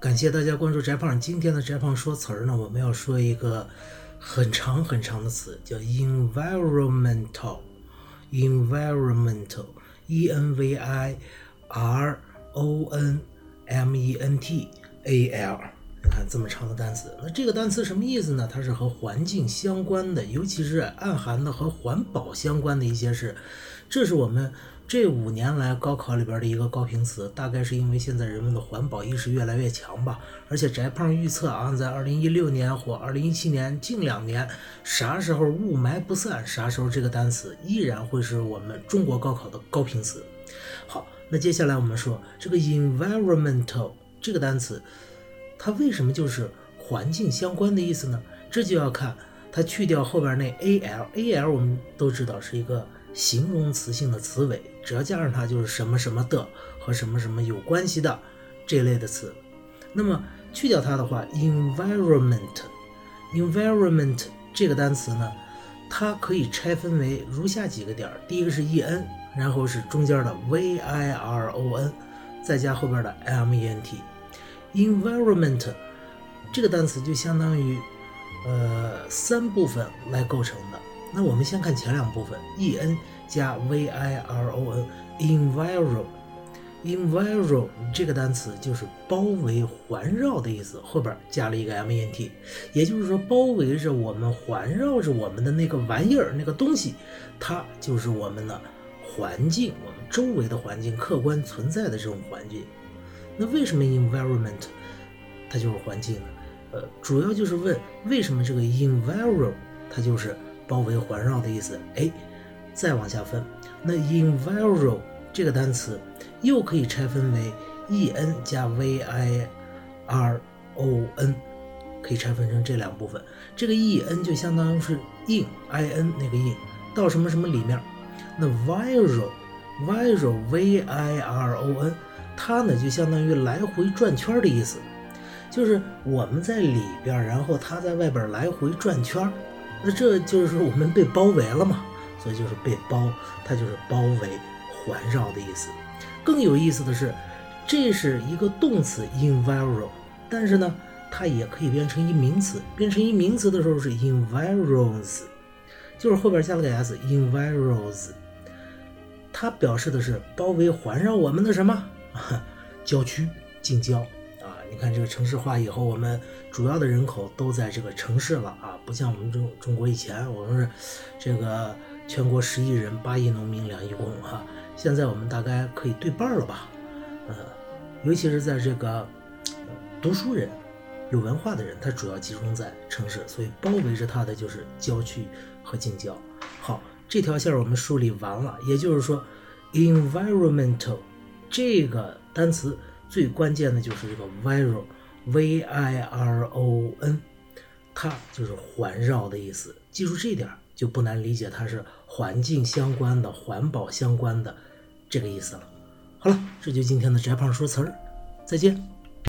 感谢大家关注翟胖。今天的翟胖说词儿呢，我们要说一个很长很长的词，叫 environmental。environmental，e n v i r o n m e n t a l。你看这么长的单词，那这个单词什么意思呢？它是和环境相关的，尤其是暗含的和环保相关的一些事。这是我们。这五年来高考里边的一个高频词，大概是因为现在人们的环保意识越来越强吧。而且翟胖预测啊，在二零一六年或二零一七年近两年，啥时候雾霾不散，啥时候这个单词依然会是我们中国高考的高频词。好，那接下来我们说这个 environmental 这个单词，它为什么就是环境相关的意思呢？这就要看它去掉后边那 al，al 我们都知道是一个。形容词性的词尾，只要加上它，就是什么什么的和什么什么有关系的这类的词。那么去掉它的话，environment，environment 这个单词呢，它可以拆分为如下几个点儿：第一个是 e n，然后是中间的 v i r o n，再加后边的 m e n t。environment 这个单词就相当于呃三部分来构成的。那我们先看前两部分，e n 加 v i r o n，environ。environ 这个单词就是包围、环绕的意思，后边加了一个 m e n t，也就是说包围着我们、环绕着我们的那个玩意儿、那个东西，它就是我们的环境，我们周围的环境，客观存在的这种环境。那为什么 environment 它就是环境呢？呃，主要就是问为什么这个 environ 它就是。包围环绕的意思，哎，再往下分，那 enviro 这个单词又可以拆分为 e n 加 v i r o n，可以拆分成这两部分。这个 e n 就相当于是 in i n 那个 in 到什么什么里面，那 viral viral v i r o n 它呢就相当于来回转圈的意思，就是我们在里边，然后它在外边来回转圈。那这就是我们被包围了嘛，所以就是被包，它就是包围、环绕的意思。更有意思的是，这是一个动词 enviro，但是呢，它也可以变成一名词。变成一名词的时候是 enviros，就是后边加了个 s，enviros，它表示的是包围、环绕我们的什么 郊区、近郊。你看这个城市化以后，我们主要的人口都在这个城市了啊，不像我们中中国以前，我们是这个全国十亿人，八亿农民，两亿工哈。现在我们大概可以对半了吧？呃，尤其是在这个读书人、有文化的人，他主要集中在城市，所以包围着他的就是郊区和近郊。好，这条线我们梳理完了，也就是说，environmental 这个单词。最关键的就是这个 viron，v i r o n，它就是环绕的意思。记住这点就不难理解，它是环境相关的、环保相关的这个意思了。好了，这就今天的翟胖说词儿，再见。